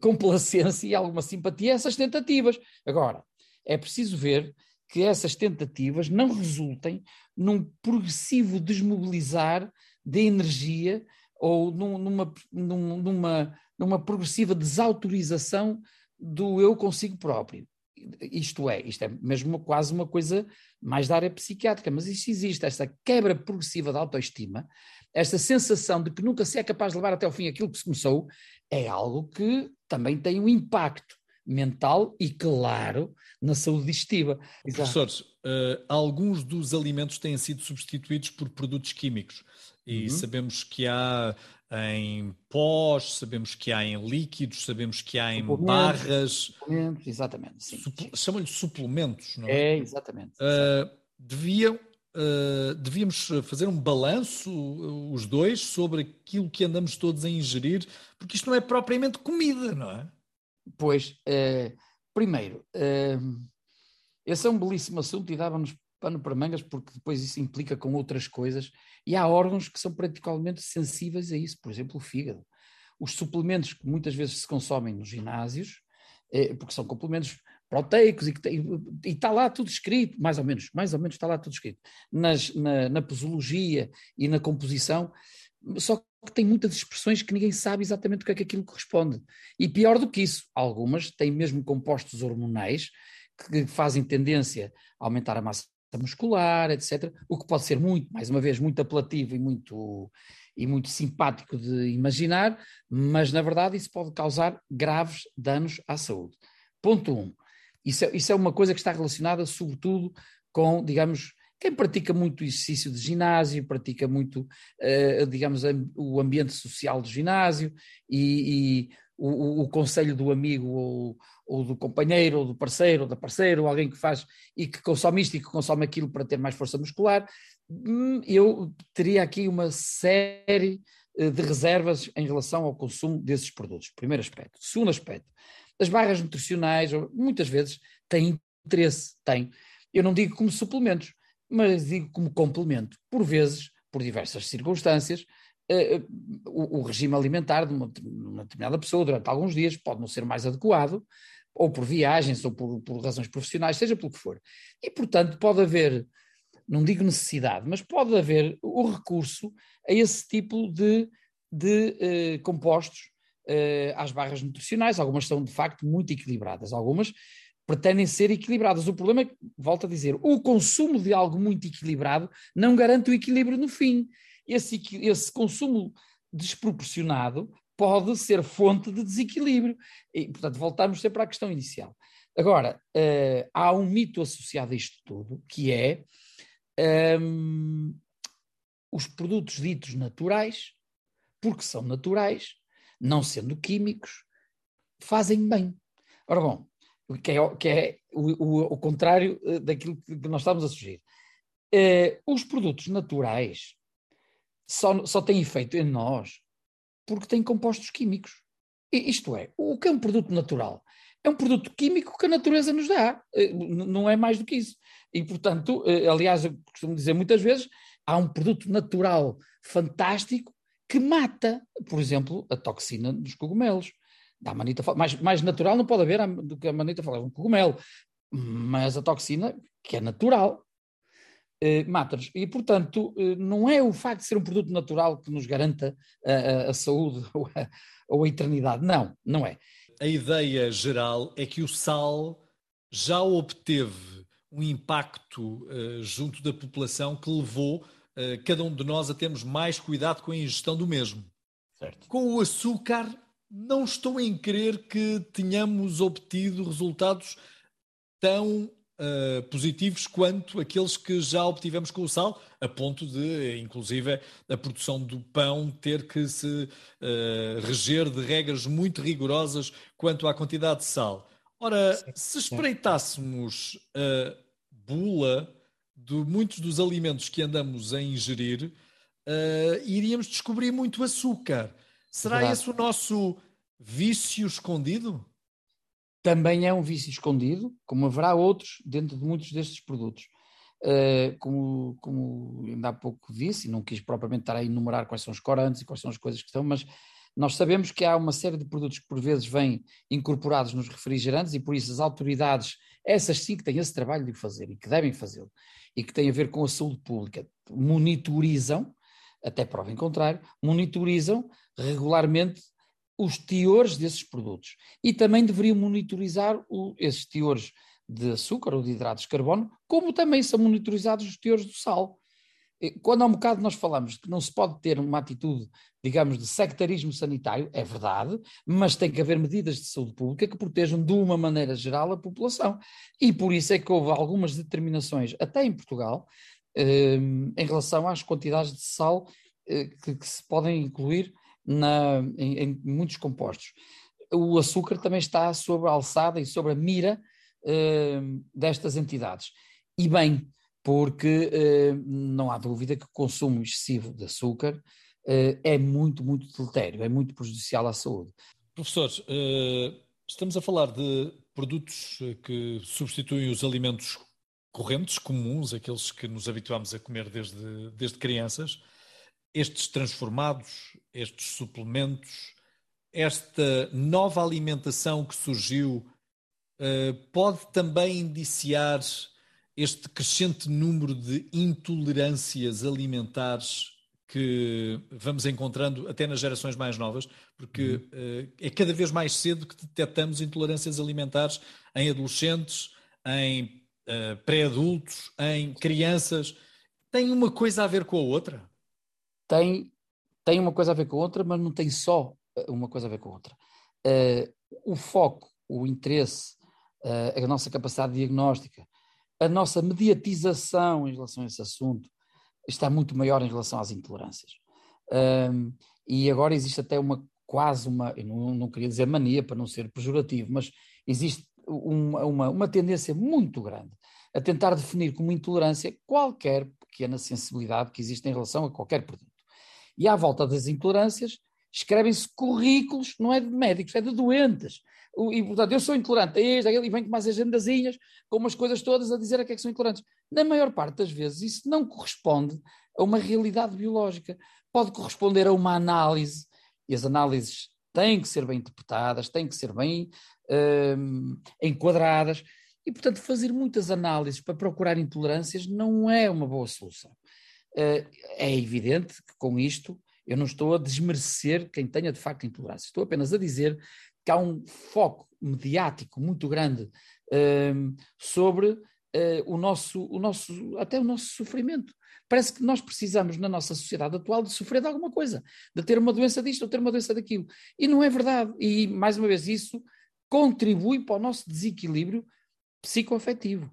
complacência e alguma simpatia essas tentativas. Agora, é preciso ver que essas tentativas não resultem num progressivo desmobilizar de energia ou numa, numa, numa progressiva desautorização do eu consigo próprio. Isto é, isto é mesmo quase uma coisa mais da área psiquiátrica, mas isto existe, esta quebra progressiva da autoestima, esta sensação de que nunca se é capaz de levar até o fim aquilo que se começou, é algo que também tem um impacto mental e, claro, na saúde digestiva. Professores, uh, alguns dos alimentos têm sido substituídos por produtos químicos e uhum. sabemos que há em pós, sabemos que há em líquidos, sabemos que há em barras. Suplementos, exatamente. Chamam-lhe suplementos, não é? É, exatamente. Uh, deviam, uh, devíamos fazer um balanço, os dois, sobre aquilo que andamos todos a ingerir, porque isto não é propriamente comida, não é? Pois, uh, primeiro, uh, esse é um belíssimo assunto e dava-nos pano para mangas, porque depois isso implica com outras coisas, e há órgãos que são particularmente sensíveis a isso, por exemplo, o fígado. Os suplementos que muitas vezes se consomem nos ginásios, eh, porque são complementos proteicos e, e, está lá tudo escrito, mais ou menos, mais ou menos está lá tudo escrito, nas, na, na posologia e na composição, só que tem muitas expressões que ninguém sabe exatamente o que é que aquilo corresponde. E pior do que isso, algumas têm mesmo compostos hormonais que fazem tendência a aumentar a massa muscular, etc. O que pode ser muito, mais uma vez, muito apelativo e muito, e muito simpático de imaginar, mas na verdade isso pode causar graves danos à saúde. Ponto 1. Um, isso, é, isso é uma coisa que está relacionada, sobretudo, com, digamos, quem pratica muito exercício de ginásio, pratica muito, uh, digamos, o ambiente social do ginásio e, e o, o, conselho do amigo ou, ou, do companheiro ou do parceiro ou da parceira ou alguém que faz e que consome isto e que consome aquilo para ter mais força muscular, hum, eu teria aqui uma série eh, de reservas em relação ao consumo desses produtos. Primeiro aspecto. Segundo aspecto, as barras nutricionais muitas vezes têm interesse, têm. Eu não digo como suplementos, mas digo como complemento. Por vezes, por diversas circunstâncias, uh, o, o, regime alimentar de uma, uma, determinada pessoa durante alguns dias pode não ser mais adequado, ou por viagens, ou por, por razões profissionais, seja pelo que for. E, portanto, pode haver, não digo necessidade, mas pode haver o recurso a esse tipo de, de uh, compostos uh, às barras nutricionais. Algumas são, de facto, muito equilibradas, algumas pretendem ser equilibradas. O problema é, volto a dizer, o consumo de algo muito equilibrado não garante o equilíbrio no fim. Esse, esse consumo desproporcionado pode ser fonte de desequilíbrio. E, portanto, voltamos sempre à questão inicial. Agora, uh, há um mito associado a isto tudo, que é um, os produtos ditos naturais, porque são naturais, não sendo químicos, fazem bem. Ora bom, que é, que é o, o, o, contrário eh, daquilo que nós estamos a sugerir. Eh, os produtos naturais só, só têm efeito em nós porque têm compostos químicos. E, isto é, o que é um produto natural? É um produto químico que a natureza nos dá, eh, não é mais do que isso. E, portanto, aliás, eu costumo dizer muitas vezes, há um produto natural fantástico que mata, por exemplo, a toxina dos cogumelos da manita mais, mais natural não pode haver do que a manita fala, um cogumelo, mas a toxina, que é natural, eh, mata-nos. E, portanto, eh, não é o facto de ser um produto natural que nos garanta a, a, a saúde *laughs* ou a, ou a eternidade. Não, não é. A ideia geral é que o sal já obteve um impacto uh, junto da população que levou uh, cada um de nós a termos mais cuidado com a ingestão do mesmo. Certo. Com o açúcar não estou em crer que tenhamos obtido resultados tão uh, positivos quanto aqueles que já obtivemos com o sal, a ponto de, inclusive, a produção do pão ter que se uh, reger de regras muito rigorosas quanto à quantidade de sal. Ora, sim, se espreitássemos a bula de muitos dos alimentos que andamos a ingerir, uh, iríamos descobrir muito açúcar. Será Verdade. esse o nosso vício escondido? Também é um vício escondido, como haverá outros dentro de muitos destes produtos. Uh, como, como ainda há pouco disse, e não quis propriamente estar a enumerar quais são os corantes e quais são as coisas que estão, mas nós sabemos que há uma série de produtos que por vezes vêm incorporados nos refrigerantes e por isso as autoridades, essas sim que têm esse trabalho de fazer e que devem fazê-lo, e que têm a ver com a saúde pública, monitorizam, até prova em contrário, monitorizam regularmente os teores desses produtos. E também deveriam monitorizar o, esses teores de açúcar ou de hidratos de carbono, como também são monitorizados os teores do sal. Quando há um bocado nós falamos que não se pode ter uma atitude, digamos, de sectarismo sanitário, é verdade, mas tem que haver medidas de saúde pública que protejam de uma maneira geral a população. E por isso é que houve algumas determinações, até em Portugal, em relação às quantidades de sal eh, que, que se podem incluir na, em, em, muitos compostos. O açúcar também está sobre a alçada e sobre a mira destas entidades. E bem, porque uh, não há dúvida que o consumo excessivo de açúcar uh, é muito, muito deletério, é muito prejudicial à saúde. Professor, estamos a falar de produtos que substituem os alimentos correntes, comuns, aqueles que nos habituamos a comer desde, desde crianças estes transformados, estes suplementos, esta nova alimentação que surgiu uh, pode também indiciar este crescente número de intolerâncias alimentares que vamos encontrando até nas gerações mais novas, porque uh, é cada vez mais cedo que detectamos intolerâncias alimentares em adolescentes, em uh, pré-adultos, em crianças. Tem uma coisa a ver com a outra? tem, tem uma coisa a ver com a outra, mas não tem só eh, uma coisa a ver com a outra. Uh, o foco, o interesse, uh, a nossa capacidade diagnóstica, a nossa mediatização em relação a esse assunto está muito maior em relação às intolerâncias. Um, e agora existe até uma quase uma, não, não queria dizer mania para não ser pejorativo, mas existe uma, uma, uma tendência muito grande a tentar definir como intolerância qualquer pequena sensibilidade que existe em relação a qualquer produto. E à volta das intolerâncias, escrevem-se currículos, não é de médicos, é de doentes. E, portanto, eu sou intolerante a este, a ele, e vem com mais agendazinhas, com umas coisas todas a dizer a que é que são intolerantes. Na maior parte das vezes, isso não corresponde a uma realidade biológica. Pode corresponder a uma análise, e as análises têm que ser bem interpretadas, têm que ser bem hum, enquadradas, e, portanto, fazer muitas análises para procurar intolerâncias não é uma boa solução. Uh, é evidente que com isto eu não estou a desmerecer quem tenha de facto intolerância, estou apenas a dizer que há um foco mediático muito grande uh, sobre uh, o, nosso, o nosso, até o nosso sofrimento. Parece que nós precisamos, na nossa sociedade atual, de sofrer de alguma coisa, de ter uma doença disto ou ter uma doença daquilo. E não é verdade. E, mais uma vez, isso contribui para o nosso desequilíbrio psicoafetivo.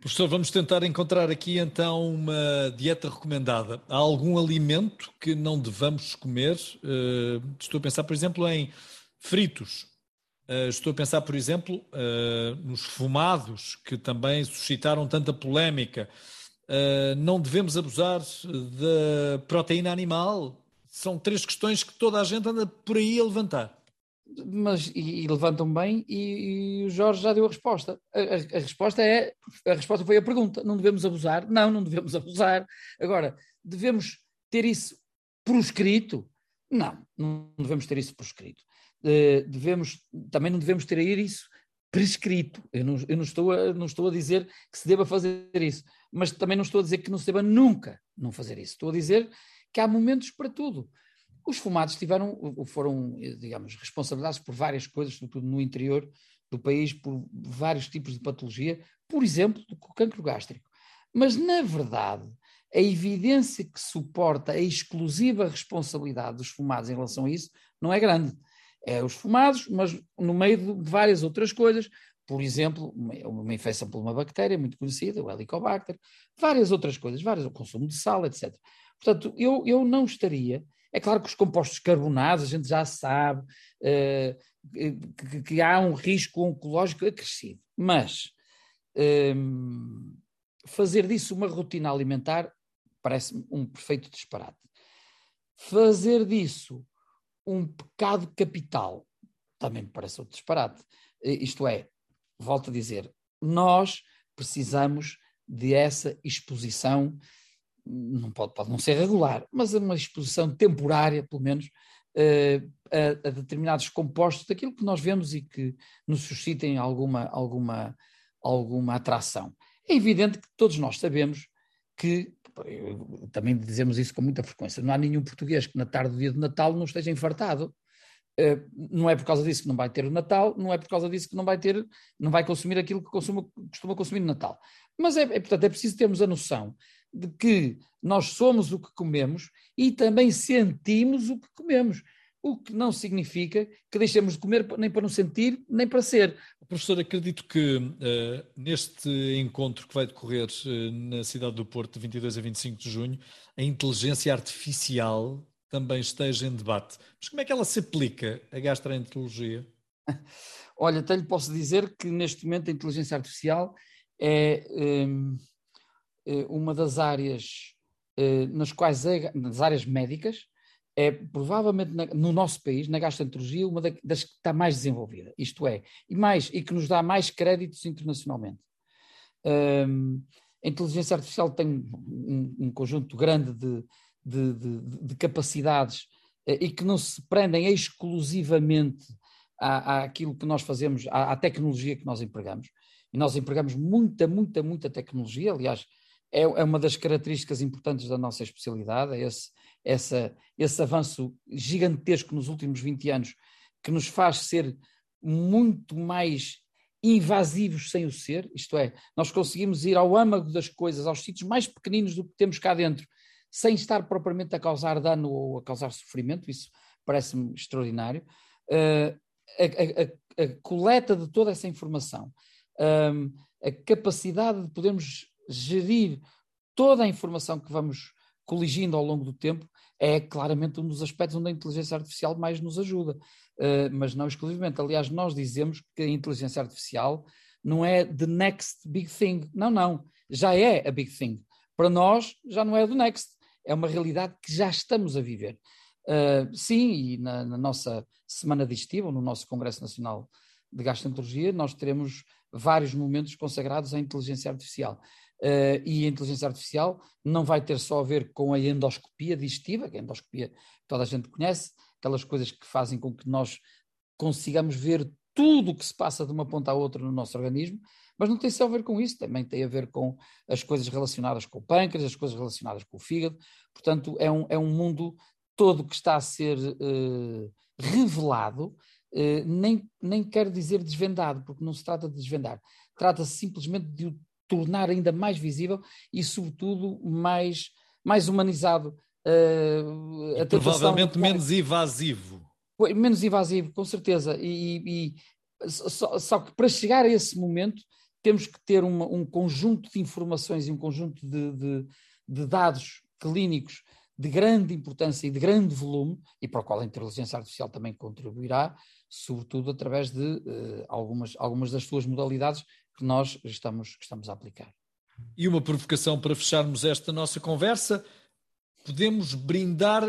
Professor, vamos tentar encontrar aqui então uma dieta recomendada. Há algum alimento que não devamos comer? Uh, estou a pensar, por exemplo, em fritos. Uh, estou a pensar, por exemplo, uh, nos fumados, que também suscitaram tanta polémica. não devemos abusar da proteína animal? São três questões que toda a gente anda por aí a levantar mas e, e levantam bem e, e, o Jorge já deu a resposta. A, a, a, resposta é a resposta foi a pergunta. Não devemos abusar? Não, não devemos abusar. Agora, devemos ter isso proscrito? Não, não devemos ter isso proscrito. Uh, devemos, também não devemos ter isso prescrito. Eu não, eu não, estou a, não estou a dizer que se deva fazer isso, mas também não estou a dizer que não se deva nunca não fazer isso. Estou a dizer que há momentos para tudo. Os fumados tiveram, foram, digamos, responsabilizados por várias coisas, sobretudo no interior do país, por vários tipos de patologia, por exemplo, do cancro gástrico. Mas, na verdade, a evidência que suporta a exclusiva responsabilidade dos fumados em relação a isso não é grande. É os fumados, mas no meio de várias outras coisas, por exemplo, uma infecção por uma bactéria muito conhecida, o Helicobacter, várias outras coisas, várias, o consumo de sal, etc. Portanto, eu, eu não estaria é claro que os compostos carbonados, a gente já sabe uh, que, que, há um risco oncológico acrescido, mas um, fazer disso uma rotina alimentar parece-me um perfeito disparate. Fazer disso um pecado capital também me parece outro disparate. Eh, isto é, volto a dizer, nós precisamos de essa exposição não pode, pode não ser regular, mas é uma exposição temporária, pelo menos, uh, a, a, determinados compostos daquilo que nós vemos e que nos suscitem alguma, alguma, alguma atração. É evidente que todos nós sabemos que, também dizemos isso com muita frequência, não há nenhum português que na tarde do dia de Natal não esteja infartado. Uh, não é por causa disso que não vai ter o Natal, não é por causa disso que não vai ter, não vai consumir aquilo que consuma, costuma consumir no Natal. Mas é, é, portanto, é preciso termos a noção de que nós somos o que comemos e também sentimos o que comemos. O que não significa que deixemos de comer nem para não sentir, nem para ser. Professor, acredito que uh, neste encontro que vai decorrer uh, na cidade do Porto, de 22 a 25 de junho, a inteligência artificial também esteja em debate. Mas como é que ela se aplica à gastroenterologia? *laughs* Olha, até lhe posso dizer que neste momento a inteligência artificial é. Um eh, uma das áreas nas quais, é, nas áreas médicas, é provavelmente na, no nosso país, na gastroenterologia, uma das que está mais desenvolvida, isto é, e, mais, e que nos dá mais créditos internacionalmente. Um, a inteligência artificial tem um, um conjunto grande de, de, de, de capacidades uh, e que não se prendem exclusivamente à, àquilo que nós fazemos, à, à, tecnologia que nós empregamos. E nós empregamos muita, muita, muita tecnologia. Aliás, é, é uma das características importantes da nossa especialidade, é esse, essa, esse avanço gigantesco nos últimos 20 anos que nos faz ser muito mais invasivos sem o ser, isto é, nós conseguimos ir ao âmago das coisas, aos sítios mais pequeninos do que temos cá dentro, sem estar propriamente a causar dano ou a causar sofrimento, isso parece-me extraordinário. Uh, a, a, a, coleta de toda essa informação, uh, a capacidade de podermos gerir toda a informação que vamos coligindo ao longo do tempo, é claramente um dos aspectos onde a inteligência artificial mais nos ajuda, uh, mas não exclusivamente. Aliás, nós dizemos que a inteligência artificial não é the next big thing. Não, não, já é a big thing. Para nós, já não é do next, é uma realidade que já estamos a viver. Uh, sim, e na, na, nossa semana digestiva, no nosso Congresso Nacional de Gastroenterologia, nós teremos vários momentos consagrados à inteligência artificial. Uh, e a inteligência artificial não vai ter só a ver com a endoscopia digestiva, que é a endoscopia que toda a gente conhece, aquelas coisas que fazem com que nós consigamos ver tudo o que se passa de uma ponta à outra no nosso organismo, mas não tem só a ver com isso, também tem a ver com as coisas relacionadas com o pâncreas, as coisas relacionadas com o fígado, portanto é um, é um mundo todo que está a ser uh, revelado, uh, nem, nem quero dizer desvendado, porque não se trata de desvendar, trata-se simplesmente de o tornar ainda mais visível e, sobretudo, mais, mais humanizado. Uh, provavelmente menos invasivo. Menos invasivo, com certeza. E, e só, só, que para chegar a esse momento temos que ter uma, um conjunto de informações e um conjunto de, de, de dados clínicos de grande importância e de grande volume, e para o qual a inteligência artificial também contribuirá, sobretudo através de uh, algumas, algumas das suas modalidades que nós estamos, estamos a aplicar. E uma provocação para fecharmos esta nossa conversa: podemos brindar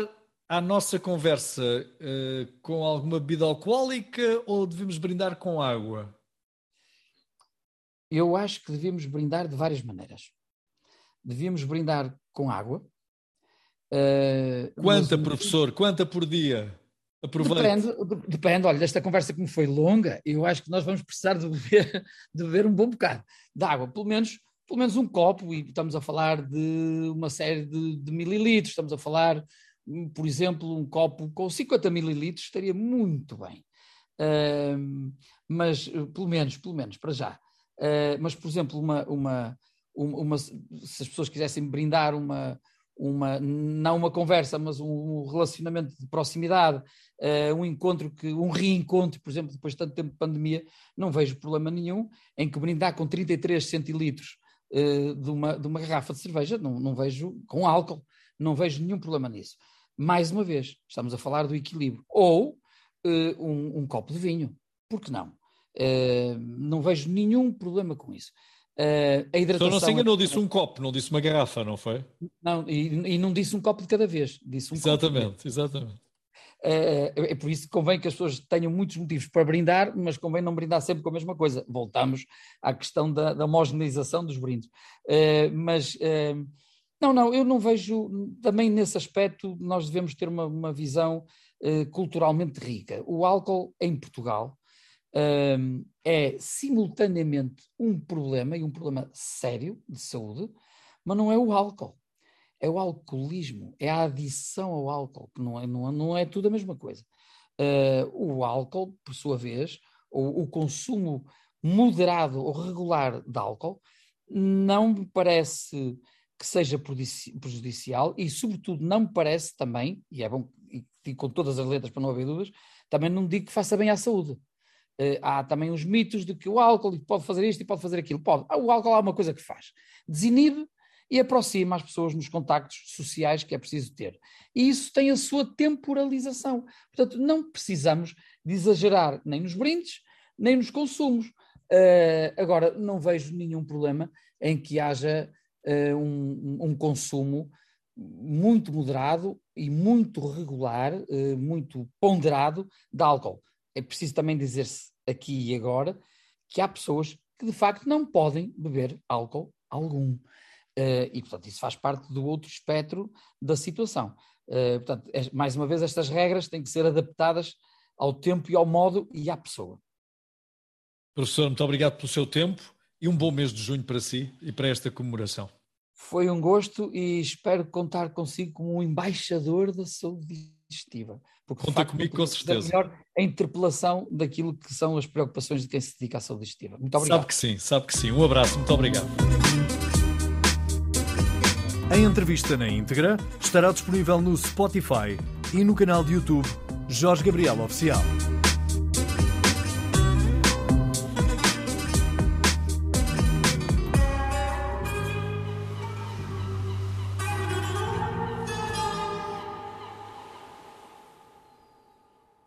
à nossa conversa uh, com alguma bebida alcoólica ou devemos brindar com água? Eu acho que devemos brindar de várias maneiras. Devíamos brindar com água. Uh, Quanta, mas... professor? Quanta por dia? Aproveite. Depende, depende, olha, desta conversa que me foi longa, eu acho que nós vamos precisar de beber, *laughs* de beber um bom bocado de água, pelo menos, pelo menos um copo, e estamos a falar de uma série de, de mililitros, estamos a falar, por exemplo, um copo com 50 mililitros estaria muito bem. Uh, mas, pelo menos, pelo menos, para já. Uh, mas, por exemplo, uma, uma, uma, uma, se as pessoas quisessem brindar uma, uma, não uma conversa, mas um relacionamento de proximidade, uh, um encontro, que, um reencontro, por exemplo, depois de tanto tempo de pandemia, não vejo problema nenhum em que brindar com 33 centilitros uh, de, uma, de uma garrafa de cerveja, não, não vejo, com álcool, não vejo nenhum problema nisso. Mais uma vez, estamos a falar do equilíbrio. Ou uh, um, um, copo de vinho, por que não? não vejo nenhum problema com isso. Uh, a hidratação. Então não se enganou, disse um copo, não disse uma garrafa, não foi? Não, e, e não disse um copo de cada vez. Disse um exatamente, exatamente. Uh, é por isso que convém que as pessoas tenham muitos motivos para brindar, mas convém não brindar sempre com a mesma coisa. Voltamos à questão da, da homogeneização dos brindes. Uh, mas não, não, eu não vejo, também nesse aspecto, nós devemos ter uma, uma visão culturalmente rica. O álcool em Portugal um, é simultaneamente um problema, e um problema sério de saúde, mas não é o álcool. É o alcoolismo, é a adição ao álcool, que não é, não é, não é tudo a mesma coisa. Uh, o álcool, por sua vez, o, o consumo moderado ou regular de álcool, não me parece que seja prejudicial e, sobretudo, não me parece também, e é bom, e, com todas as letras para não haver dúvidas, também não digo que faça bem à saúde. Uh, há também os mitos de que o álcool pode fazer isto e pode fazer aquilo. Pode. Ah, o álcool há uma coisa que faz: desinibe e aproxima as pessoas nos contactos sociais que é preciso ter. E isso tem a sua temporalização. Portanto, não precisamos de exagerar nem nos brindes, nem nos consumos. Uh, agora, não vejo nenhum problema em que haja uh, um, um, consumo muito moderado e muito regular, uh, muito ponderado de álcool é preciso também dizer-se aqui e agora que há pessoas que de facto não podem beber álcool algum. Uh, e, portanto, isso faz parte do outro espectro da situação. Uh, portanto, é, mais uma vez, estas regras têm que ser adaptadas ao tempo e ao modo e à pessoa. Professor, muito obrigado pelo seu tempo e um bom mês de junho para si e para esta comemoração. Foi um gosto e espero contar consigo como um embaixador da saúde digestiva. Porque, Conta facto, comigo com certeza. melhor a interpelação daquilo que são as preocupações de quem se dedica à saúde digestiva. Muito obrigado. Sabe que sim, sabe que sim. Um abraço, muito obrigado. A entrevista na íntegra estará disponível no Spotify e no canal de YouTube Jorge Gabriel Oficial.